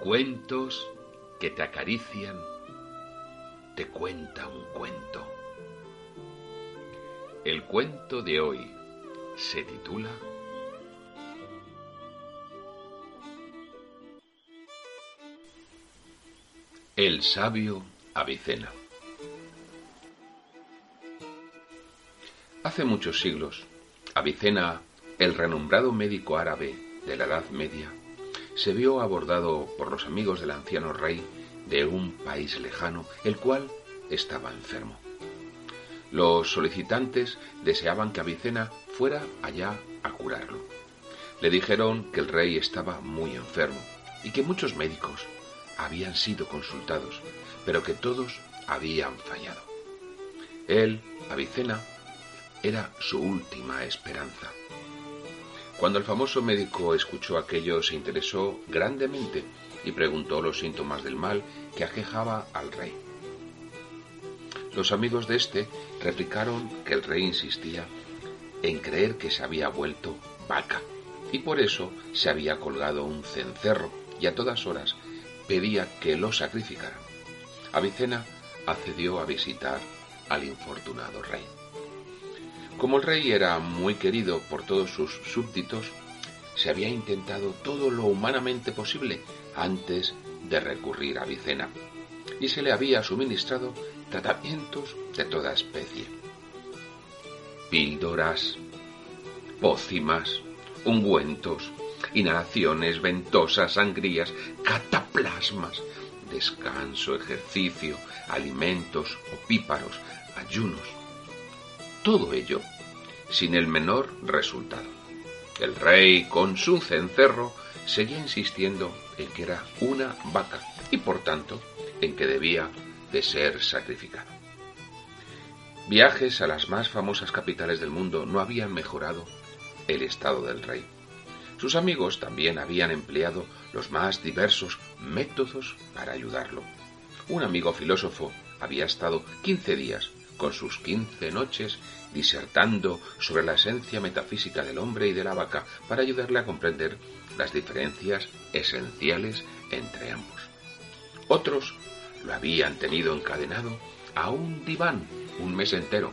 Cuentos que te acarician, te cuenta un cuento. El cuento de hoy se titula El sabio Avicena. Hace muchos siglos, Avicena, el renombrado médico árabe de la Edad Media, se vio abordado por los amigos del anciano rey de un país lejano, el cual estaba enfermo. Los solicitantes deseaban que Avicena fuera allá a curarlo. Le dijeron que el rey estaba muy enfermo y que muchos médicos habían sido consultados, pero que todos habían fallado. Él, Avicena, era su última esperanza. Cuando el famoso médico escuchó aquello, se interesó grandemente y preguntó los síntomas del mal que aquejaba al rey. Los amigos de éste replicaron que el rey insistía en creer que se había vuelto vaca y por eso se había colgado un cencerro y a todas horas pedía que lo sacrificaran. Avicena accedió a visitar al infortunado rey. Como el rey era muy querido por todos sus súbditos, se había intentado todo lo humanamente posible antes de recurrir a Vicena, y se le había suministrado tratamientos de toda especie. Píldoras, pócimas, ungüentos, inhalaciones, ventosas, sangrías, cataplasmas, descanso, ejercicio, alimentos, opíparos, ayunos, todo ello sin el menor resultado. El rey, con su cencerro, seguía insistiendo en que era una vaca y por tanto en que debía de ser sacrificado. Viajes a las más famosas capitales del mundo no habían mejorado el estado del rey. Sus amigos también habían empleado los más diversos métodos para ayudarlo. Un amigo filósofo había estado quince días con sus quince noches disertando sobre la esencia metafísica del hombre y de la vaca para ayudarle a comprender las diferencias esenciales entre ambos. Otros lo habían tenido encadenado a un diván un mes entero.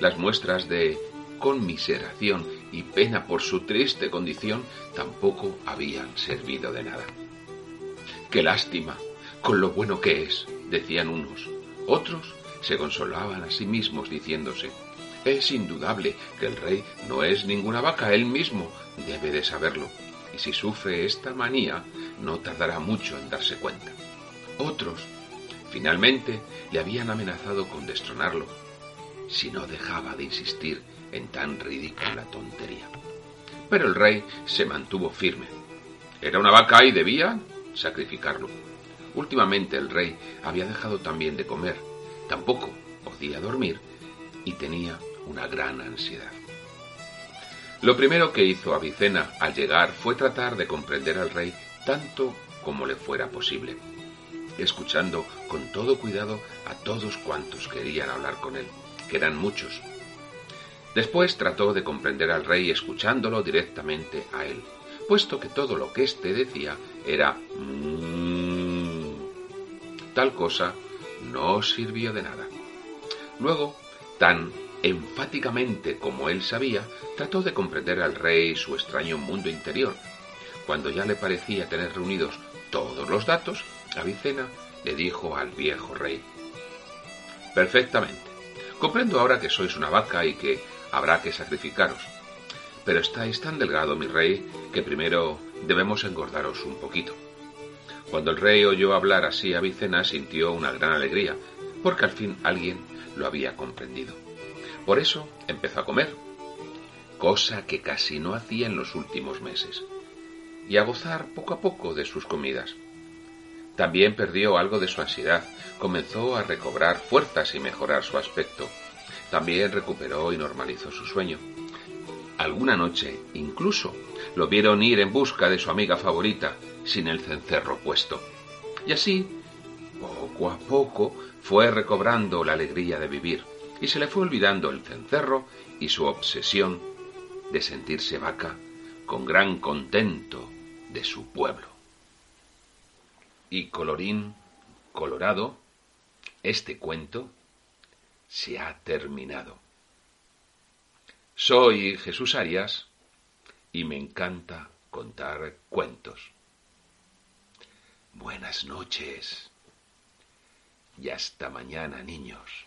Las muestras de conmiseración y pena por su triste condición tampoco habían servido de nada. ¡Qué lástima! Con lo bueno que es, decían unos. Otros se consolaban a sí mismos diciéndose, es indudable que el rey no es ninguna vaca, él mismo debe de saberlo, y si sufre esta manía, no tardará mucho en darse cuenta. Otros, finalmente, le habían amenazado con destronarlo, si no dejaba de insistir en tan ridícula tontería. Pero el rey se mantuvo firme. Era una vaca y debía sacrificarlo. Últimamente el rey había dejado también de comer, Tampoco podía dormir y tenía una gran ansiedad. Lo primero que hizo Avicena al llegar fue tratar de comprender al rey tanto como le fuera posible, escuchando con todo cuidado a todos cuantos querían hablar con él, que eran muchos. Después trató de comprender al rey escuchándolo directamente a él, puesto que todo lo que éste decía era mmm, tal cosa no sirvió de nada. Luego, tan enfáticamente como él sabía, trató de comprender al rey su extraño mundo interior. Cuando ya le parecía tener reunidos todos los datos, Avicena le dijo al viejo rey, Perfectamente. Comprendo ahora que sois una vaca y que habrá que sacrificaros. Pero estáis tan delgado, mi rey, que primero debemos engordaros un poquito. Cuando el rey oyó hablar así a Vicena sintió una gran alegría, porque al fin alguien lo había comprendido. Por eso empezó a comer, cosa que casi no hacía en los últimos meses, y a gozar poco a poco de sus comidas. También perdió algo de su ansiedad, comenzó a recobrar fuerzas y mejorar su aspecto. También recuperó y normalizó su sueño. Alguna noche, incluso, lo vieron ir en busca de su amiga favorita, sin el cencerro puesto. Y así, poco a poco, fue recobrando la alegría de vivir, y se le fue olvidando el cencerro y su obsesión de sentirse vaca con gran contento de su pueblo y colorín colorado, este cuento se ha terminado. Soy Jesús Arias y me encanta contar cuentos. Buenas noches y hasta mañana, niños.